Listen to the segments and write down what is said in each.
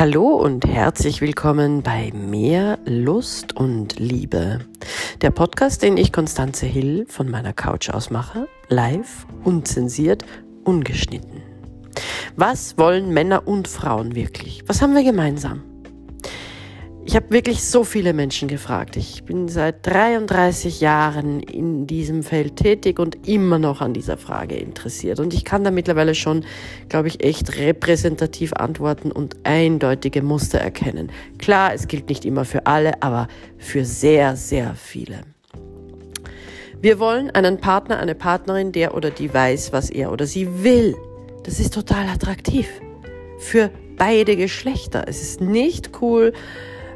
Hallo und herzlich willkommen bei Mehr Lust und Liebe. Der Podcast, den ich Konstanze Hill von meiner Couch aus mache, live, unzensiert, ungeschnitten. Was wollen Männer und Frauen wirklich? Was haben wir gemeinsam? Ich habe wirklich so viele Menschen gefragt. Ich bin seit 33 Jahren in diesem Feld tätig und immer noch an dieser Frage interessiert. Und ich kann da mittlerweile schon, glaube ich, echt repräsentativ antworten und eindeutige Muster erkennen. Klar, es gilt nicht immer für alle, aber für sehr, sehr viele. Wir wollen einen Partner, eine Partnerin, der oder die weiß, was er oder sie will. Das ist total attraktiv. Für beide Geschlechter. Es ist nicht cool,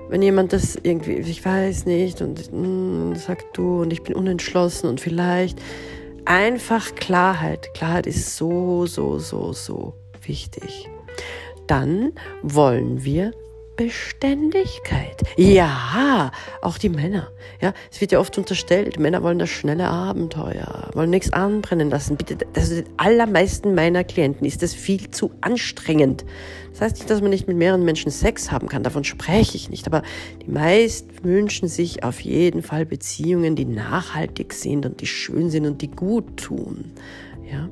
wenn jemand das irgendwie, ich weiß nicht, und mm, sagt du und ich bin unentschlossen und vielleicht einfach Klarheit. Klarheit ist so, so, so, so wichtig. Dann wollen wir Beständigkeit. Ja, auch die Männer. Ja, es wird ja oft unterstellt, Männer wollen das schnelle Abenteuer, wollen nichts anbrennen lassen. Bitte, ist den allermeisten meiner Klienten ist das viel zu anstrengend. Das heißt nicht, dass man nicht mit mehreren Menschen Sex haben kann, davon spreche ich nicht. Aber die meisten wünschen sich auf jeden Fall Beziehungen, die nachhaltig sind und die schön sind und die gut tun. Ja?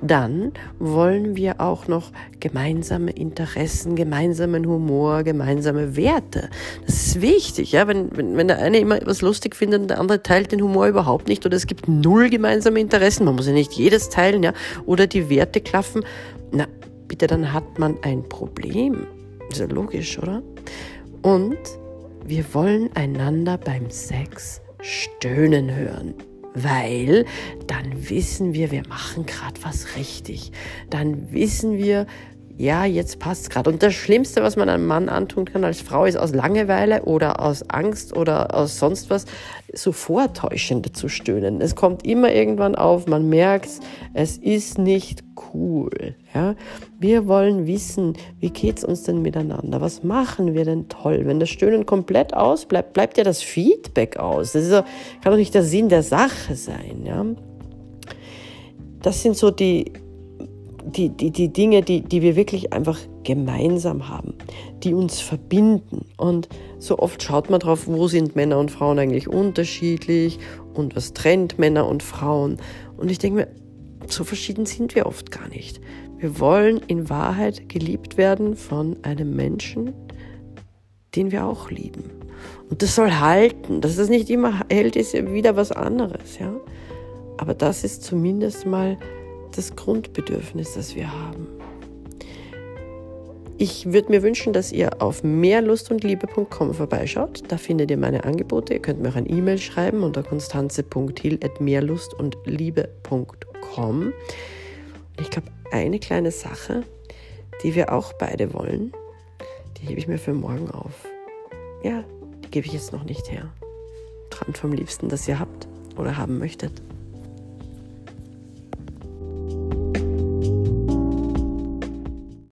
Dann wollen wir auch noch gemeinsame Interessen, gemeinsamen Humor, gemeinsame Werte. Das ist wichtig, ja. Wenn, wenn, wenn der eine immer etwas lustig findet und der andere teilt den Humor überhaupt nicht oder es gibt null gemeinsame Interessen, man muss ja nicht jedes teilen, ja, oder die Werte klaffen, na, bitte, dann hat man ein Problem. Ist ja logisch, oder? Und wir wollen einander beim Sex stöhnen hören weil dann wissen wir, wir machen gerade was richtig. Dann wissen wir, ja, jetzt passt es gerade. Und das Schlimmste, was man einem Mann antun kann als Frau, ist aus Langeweile oder aus Angst oder aus sonst was, so vortäuschende zu stöhnen. Es kommt immer irgendwann auf, man merkt, es ist nicht cool. Ja? Wir wollen wissen, wie geht's uns denn miteinander? Was machen wir denn toll? Wenn das Stöhnen komplett ausbleibt, bleibt ja das Feedback aus. Das so, kann doch nicht der Sinn der Sache sein. Ja? Das sind so die die, die, die Dinge, die, die wir wirklich einfach gemeinsam haben, die uns verbinden. Und so oft schaut man drauf, wo sind Männer und Frauen eigentlich unterschiedlich und was trennt Männer und Frauen. Und ich denke mir, so verschieden sind wir oft gar nicht. Wir wollen in Wahrheit geliebt werden von einem Menschen, den wir auch lieben. Und das soll halten. Dass das nicht immer hält, ist wieder was anderes, ja. Aber das ist zumindest mal das Grundbedürfnis, das wir haben. Ich würde mir wünschen, dass ihr auf mehrlustundliebe.com vorbeischaut. Da findet ihr meine Angebote. Ihr könnt mir auch ein E-Mail schreiben unter konstanze.hil.mehrlustundliebe.com. Ich glaube, eine kleine Sache, die wir auch beide wollen, die hebe ich mir für morgen auf. Ja, die gebe ich jetzt noch nicht her. Träumt vom Liebsten, das ihr habt oder haben möchtet.